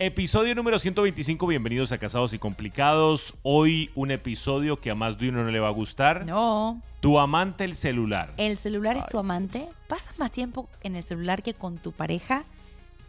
Episodio número 125, bienvenidos a Casados y Complicados. Hoy un episodio que a más de uno no le va a gustar. No. Tu amante el celular. ¿El celular es tu amante? ¿Pasas más tiempo en el celular que con tu pareja?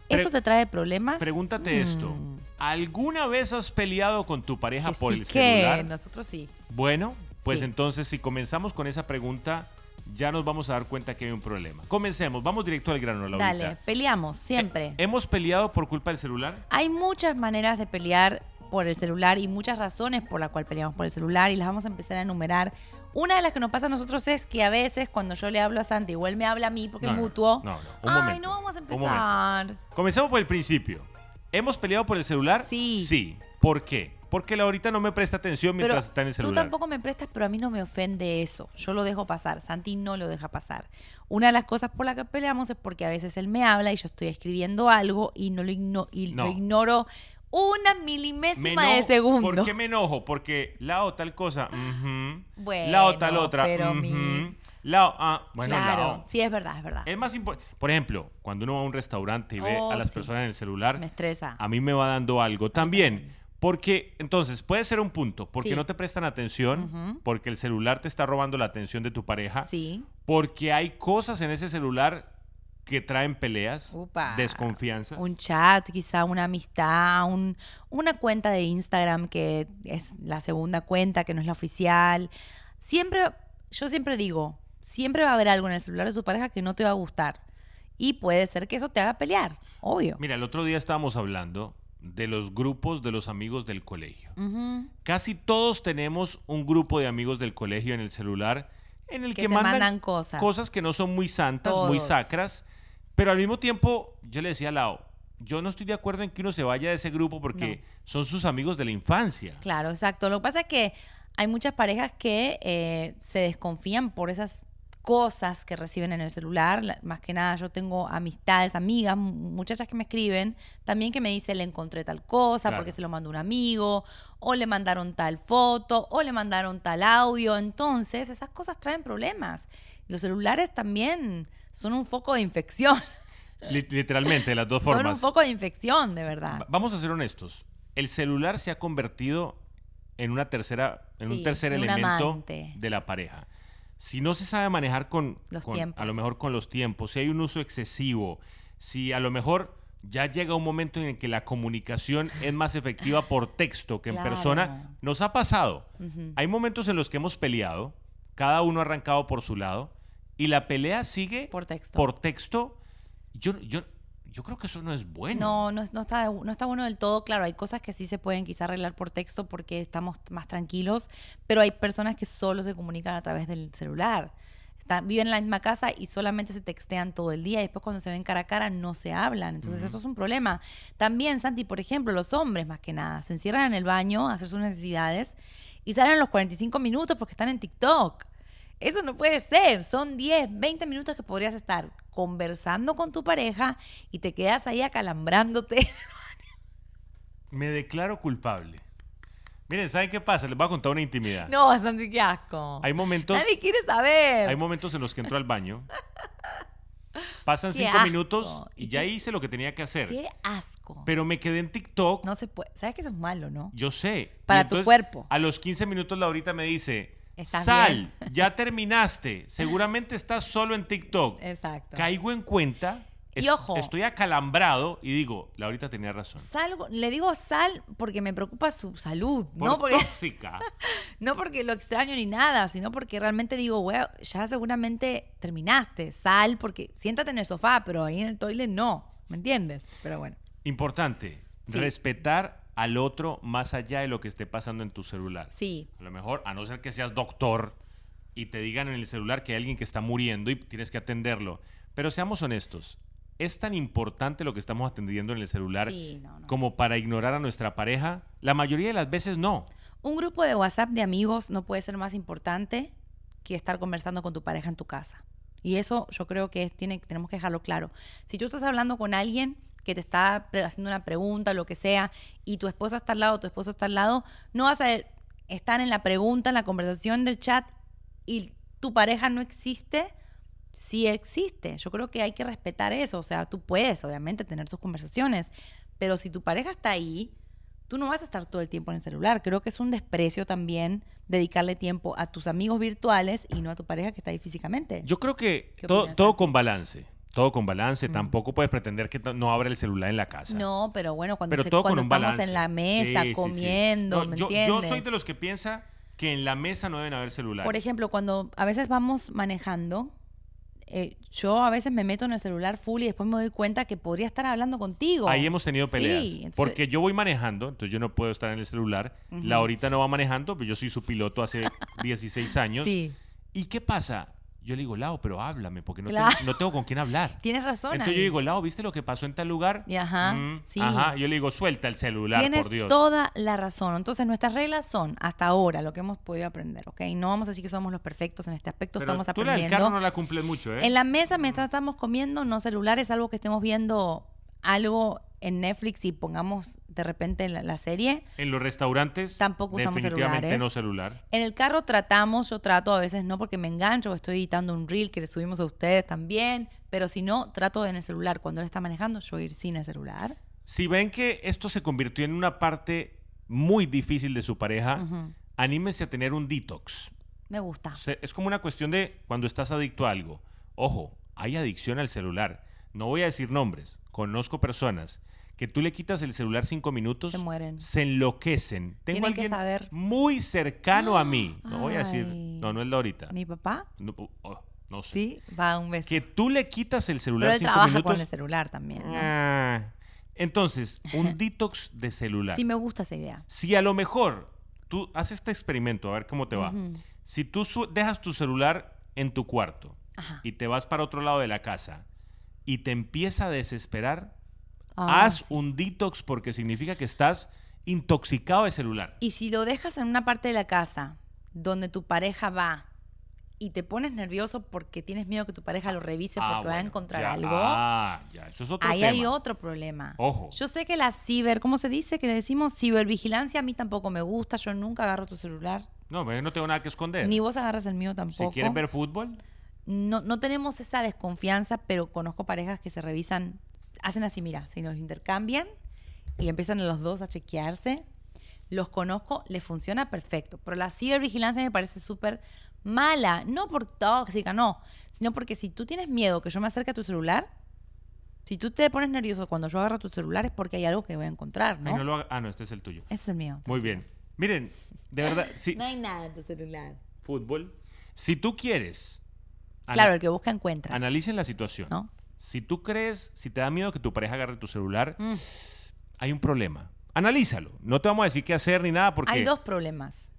Pre- ¿Eso te trae problemas? Pregúntate esto. Mm, ¿Alguna vez has peleado con tu pareja que por sí el que celular? nosotros sí. Bueno, pues Sí. entonces si comenzamos con esa pregunta, ya nos vamos a dar cuenta que hay un problema. Comencemos, vamos directo al grano, Laurita. Dale, peleamos, siempre. Eh, ¿Hemos peleado por culpa del celular? Hay muchas maneras de pelear por el celular y muchas razones por las cuales peleamos por el celular y las vamos a empezar a enumerar. Una de las que nos pasa a nosotros es que a veces cuando yo le hablo a Santi o él me habla a mí porque es no, mutuo. no, no, un Ay, momento, no vamos a empezar. Comencemos por el principio. ¿Hemos peleado por el celular? Sí. Sí. ¿Por qué? Porque Laurita no me presta atención Pero mientras está en el tú celular. tampoco me prestas, pero a mí no me ofende eso. Yo lo dejo pasar. Santi no lo deja pasar. Una de las cosas por las que peleamos es porque a veces él me habla y yo estoy escribiendo algo y no lo, igno- y No. lo ignoro una milimésima de segundo. ¿Por qué me enojo? Porque la o tal cosa. Bueno, la o tal otra, pero ujú. mi- la o, ah, bueno, la claro, o. sí, es verdad, es verdad. Es más importante. Por ejemplo, cuando uno va a un restaurante y ve Oh, a las sí. personas en el celular, Me estresa. a mí me va dando algo. También, porque, entonces, puede ser un punto, porque Sí. no te prestan atención, porque el celular te está robando la atención de tu pareja, Sí. porque hay cosas en ese celular que traen peleas, Upa. desconfianzas. Un chat, quizá una amistad, un- una cuenta de Instagram que es la segunda cuenta, que no es la oficial. Siempre, yo siempre digo, siempre va a haber algo en el celular de su pareja que no te va a gustar. Y puede ser que eso te haga pelear, obvio. Mira, el otro día estábamos hablando de los grupos de los amigos del colegio. Casi todos tenemos un grupo de amigos del colegio en el celular en el que, mandan, mandan cosas. que no son muy santas, muy sacras, pero al mismo tiempo yo le decía a Lao, yo no estoy de acuerdo en que uno se vaya de ese grupo porque son sus amigos de la infancia. Claro, exacto. Lo que pasa es que hay muchas parejas que eh, se desconfían por esas cosas que reciben en el celular. La- Más que nada, yo tengo amistades, amigas, mu- muchachas que me escriben también que me dicen le encontré tal cosa Claro. porque se lo mandó un amigo, o le mandaron tal foto, o le mandaron tal audio. Entonces, esas cosas traen problemas. Los celulares también son un foco de infección. Li- Literalmente, de las dos son formas. un foco de infección, de verdad. Va- Vamos a ser honestos. El celular se ha convertido en una tercera, en un tercer un elemento amante. de la pareja. Si no se sabe manejar con, Los con- tiempos. a lo mejor con los tiempos, si hay un uso excesivo, si a lo mejor ya llega un momento en el que la comunicación es más efectiva por texto que en Claro. persona, nos ha pasado. Hay momentos en los que hemos peleado, cada uno ha arrancado por su lado, y la pelea sigue Por texto. por texto. Yo, yo, yo creo que eso no es bueno. No, no, no está, no está bueno del todo. Claro, hay cosas que sí se pueden quizá arreglar por texto porque estamos más tranquilos, pero hay personas que solo se comunican a través del celular. Están, viven en la misma casa y solamente se textean todo el día y después cuando se ven cara a cara no se hablan. Entonces eso es un problema. También, Santi, por ejemplo, los hombres más que nada se encierran en el baño a hacer sus necesidades y salen a los 45 minutos porque están en TikTok. Eso no puede ser. Son 10, 20 minutos que podrías estar conversando con tu pareja y te quedas ahí acalambrándote. Me declaro culpable. Miren, ¿saben qué pasa? Les voy a contar una intimidad. No, bastante qué asco. Hay momentos, Nadie quiere saber. hay momentos en los que entro al baño, pasan Qué cinco asco. minutos y ¿Y ya qué- hice lo que tenía que hacer. Qué asco. Pero me quedé en TikTok. No se puede. ¿Sabes que eso es malo, no? Yo sé. Para tu cuerpo. A los 15 minutos Laurita me dice, ¿Estás sal, bien?" ya terminaste. Seguramente estás solo en TikTok. Exacto. Caigo en cuenta. Y ojo. Estoy acalambrado y digo, Laurita tenía razón. Salgo, le digo sal porque me preocupa su salud, Por no porque, tóxica. no porque lo extraño ni nada, sino porque realmente digo, güey, ya seguramente terminaste, sal porque siéntate en el sofá, pero ahí en el toilet no, ¿me entiendes? Pero bueno. Importante, Sí. respetar al otro más allá de lo que esté pasando en tu celular. Sí, A lo mejor, a no ser que seas doctor y te digan en el celular que hay alguien que está muriendo y tienes que atenderlo. Pero seamos honestos, ¿es tan importante lo que estamos atendiendo en el celular Sí, no, no. como para ignorar a nuestra pareja? La mayoría de las veces no. Un grupo de WhatsApp de amigos no puede ser más importante que estar conversando con tu pareja en tu casa. Y eso yo creo que tiene, tenemos que dejarlo claro. Si tú estás hablando con alguien que te está haciendo una pregunta lo que sea, y tu esposa está al lado, tu esposo está al lado, no vas a estar en la pregunta, en la conversación del chat, y tu pareja no existe, sí existe. Yo creo que hay que respetar eso. O sea, tú puedes, obviamente, tener tus conversaciones, Pero si tu pareja está ahí, tú no vas a estar todo el tiempo en el celular. Creo que es un desprecio también dedicarle tiempo a tus amigos virtuales y no a tu pareja que está ahí físicamente. Yo creo que ¿Qué todo, con balance. Todo con balance. Mm. Tampoco puedes pretender que no abra el celular en la casa. No, pero bueno, cuando, pero se- todo con cuando un estamos balance. en la mesa Sí, sí, sí. comiendo, No, ¿me yo, entiendes? yo soy de los que piensa que en la mesa no deben haber celulares. Por ejemplo, cuando a veces vamos manejando, eh, yo a veces me meto en el celular full y después me doy cuenta que podría estar hablando contigo. Ahí hemos tenido Sí, peleas. entonces- porque yo voy manejando, entonces yo no puedo estar en el celular. La ahorita no va manejando, pero yo soy su piloto hace 16 años. Sí, ¿Y qué pasa? Yo le digo, Lau, pero háblame, porque no, Claro. tengo, no tengo con quién hablar. tienes razón. Entonces ahí. yo digo, Lau, ¿viste lo que pasó en tal lugar? Y ajá, Mm, sí. Ajá. Yo le digo, suelta el celular, Tienes por Dios. toda la razón. Entonces, nuestras reglas son, hasta ahora, lo que hemos podido aprender, ¿ok? No vamos a decir que somos los perfectos en este aspecto, Pero estamos tú la del aprendiendo. carro no la cumples mucho, ¿eh? En la mesa, mientras estamos comiendo, no celulares, algo que estemos viendo algo en Netflix y pongamos de repente la, la serie. En los restaurantes, Tampoco usamos definitivamente celulares. no celular. En el carro tratamos, yo trato a veces no porque me engancho, estoy editando un reel que le subimos a ustedes también, pero si no, trato en el celular. Cuando él está manejando, yo ir sin el celular. Si ven que esto se convirtió en una parte muy difícil de su pareja, Ujú. anímese a tener un detox. Me gusta. Es como una cuestión de cuando estás adicto a algo. Ojo, hay adicción al celular. No voy a decir nombres. Conozco personas que tú le quitas el celular cinco minutos, Se mueren. se enloquecen. Tengo Tienen que alguien saber. muy cercano a mí. No voy a decir, no, no es de ahorita. Mi papá, No, oh, no sé. sí, va un beso. Que tú le quitas el Pero celular él cinco trabaja minutos. con el celular también. ¿no? Ah. Entonces, un detox de celular. Sí, me gusta esa idea. Si a lo mejor tú haces este experimento, a ver cómo te va. Si tú dejas tu celular en tu cuarto Ajá. y te vas para otro lado de la casa y te empieza a desesperar, Ah, haz sí. un detox porque significa que estás intoxicado de celular. Y si lo dejas en una parte de la casa donde tu pareja va y te pones nervioso porque tienes miedo que tu pareja lo revise porque Ah, va a bueno, encontrar ya, algo, Ah, ya, eso es otro ahí tema. hay otro problema. Ojo. Yo sé que la ciber, ¿cómo se dice? Que le decimos cibervigilancia, a mí tampoco me gusta, yo nunca agarro tu celular, No, pero yo no tengo nada que esconder. ni vos agarras el mío si tampoco. quieres ver fútbol, no, no tenemos esa desconfianza, pero conozco parejas que se revisan, hacen así, mira, se nos intercambian y empiezan los dos a chequearse. Los conozco, les funciona perfecto, pero la cibervigilancia me parece súper mala, no por tóxica, no, sino porque si tú tienes miedo que yo me acerque a tu celular, si tú te pones nervioso cuando yo agarro tu celular es porque hay algo que voy a encontrar, ay, ¿no? no lo ah, no, este es el tuyo. Este es el mío. Muy bien. Miren, de verdad, si, No hay nada en tu celular. fútbol, si tú quieres, Claro, el que busca encuentra, analicen la situación. ¿no? Si tú crees, si te da miedo que tu pareja agarre tu celular, Mm. hay un problema. Analízalo. No te vamos a decir qué hacer ni nada porque Hay dos problemas.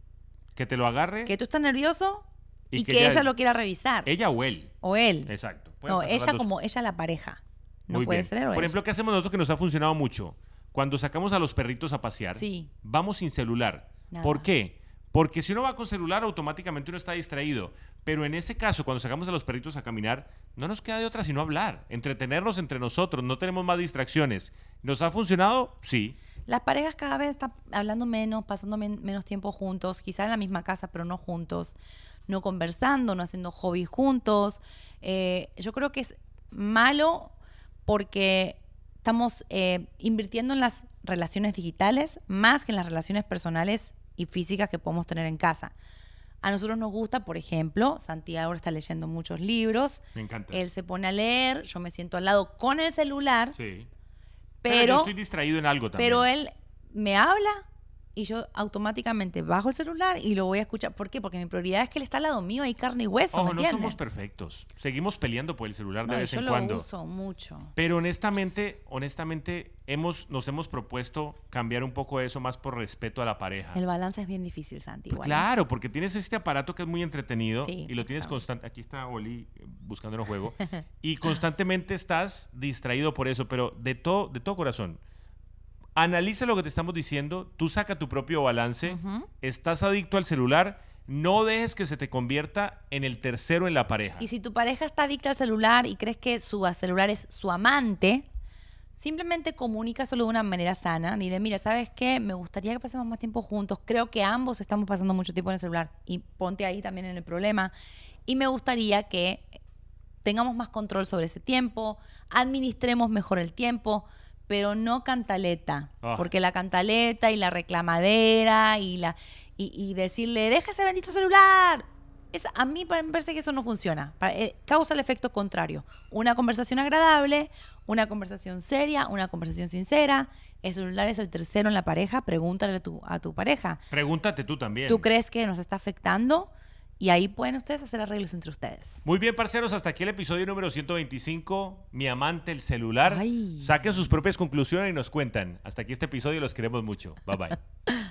que te lo agarre Que tú estás nervioso Y y, que que, ella- lo quiera revisar. ella o él. o él. Exacto. Pueden No, ella como ella la pareja. No Muy puede bien. ser. o Por ella. ejemplo, ¿qué hacemos nosotros que nos ha funcionado mucho? Cuando sacamos a los perritos a pasear, Sí. vamos sin celular. Nada. ¿Por qué? Porque si uno va con celular, automáticamente uno está distraído. Pero en ese caso, cuando sacamos a los perritos a caminar, no nos queda de otra sino hablar, entretenernos entre nosotros, no tenemos más distracciones. ¿Nos ha funcionado? Sí. Las parejas cada vez están hablando menos, pasando men- menos tiempo juntos, quizá en la misma casa, pero no juntos, no conversando, no haciendo hobbies juntos. Eh, yo creo que es malo porque estamos eh, invirtiendo en las relaciones digitales más que en las relaciones personales y físicas que podemos tener en casa. A nosotros nos gusta, por ejemplo, Santiago ahora está leyendo muchos libros, Me encanta. él se pone a leer, yo me siento al lado con el celular, Sí. yo pero, estoy distraído en algo también. pero él me habla y yo automáticamente bajo el celular y lo voy a escuchar. ¿Por qué? Porque mi prioridad es que él está al lado mío, hay carne y hueso, Ojo, ¿me no entiendes? somos perfectos. Seguimos peleando por el celular No, de vez yo en lo cuando. uso mucho. Pero honestamente, honestamente, hemos, nos hemos propuesto cambiar un poco eso más por respeto a la pareja. El balance es bien difícil, Santi. Pues ¿eh? claro, porque tienes este aparato que es muy entretenido Sí, y lo tienes constante. Aquí está Oli eh, buscando el juego. y constantemente estás distraído por eso, pero de todo, de todo corazón. Analiza lo que te estamos diciendo, tú saca tu propio balance, estás adicto al celular, no dejes que se te convierta en el tercero en la pareja. Y si tu pareja está adicta al celular y crees que su celular es su amante, simplemente comunícaselo de una manera sana. Dile, mira, ¿sabes qué? Me gustaría que pasemos más tiempo juntos. Creo que ambos estamos pasando mucho tiempo en el celular. Y ponte ahí también en el problema. Y me gustaría que tengamos más control sobre ese tiempo, administremos mejor el tiempo, pero no cantaleta. Ah. Porque la cantaleta y la reclamadera y la y, y decirle, deja ese bendito celular. Es, a mí me parece que eso no funciona. Eh, causa el efecto contrario. Una conversación agradable, una conversación seria, una conversación sincera. El celular es el tercero en la pareja. Pregúntale a tu, a tu pareja. Pregúntate tú también. ¿Tú crees que nos está afectando? Y ahí pueden ustedes hacer arreglos entre ustedes. Muy bien, parceros, hasta aquí el episodio número 125. Mi amante, el celular. Ay. Saquen sus propias conclusiones y nos cuentan. Hasta aquí este episodio, los queremos mucho. Bye bye.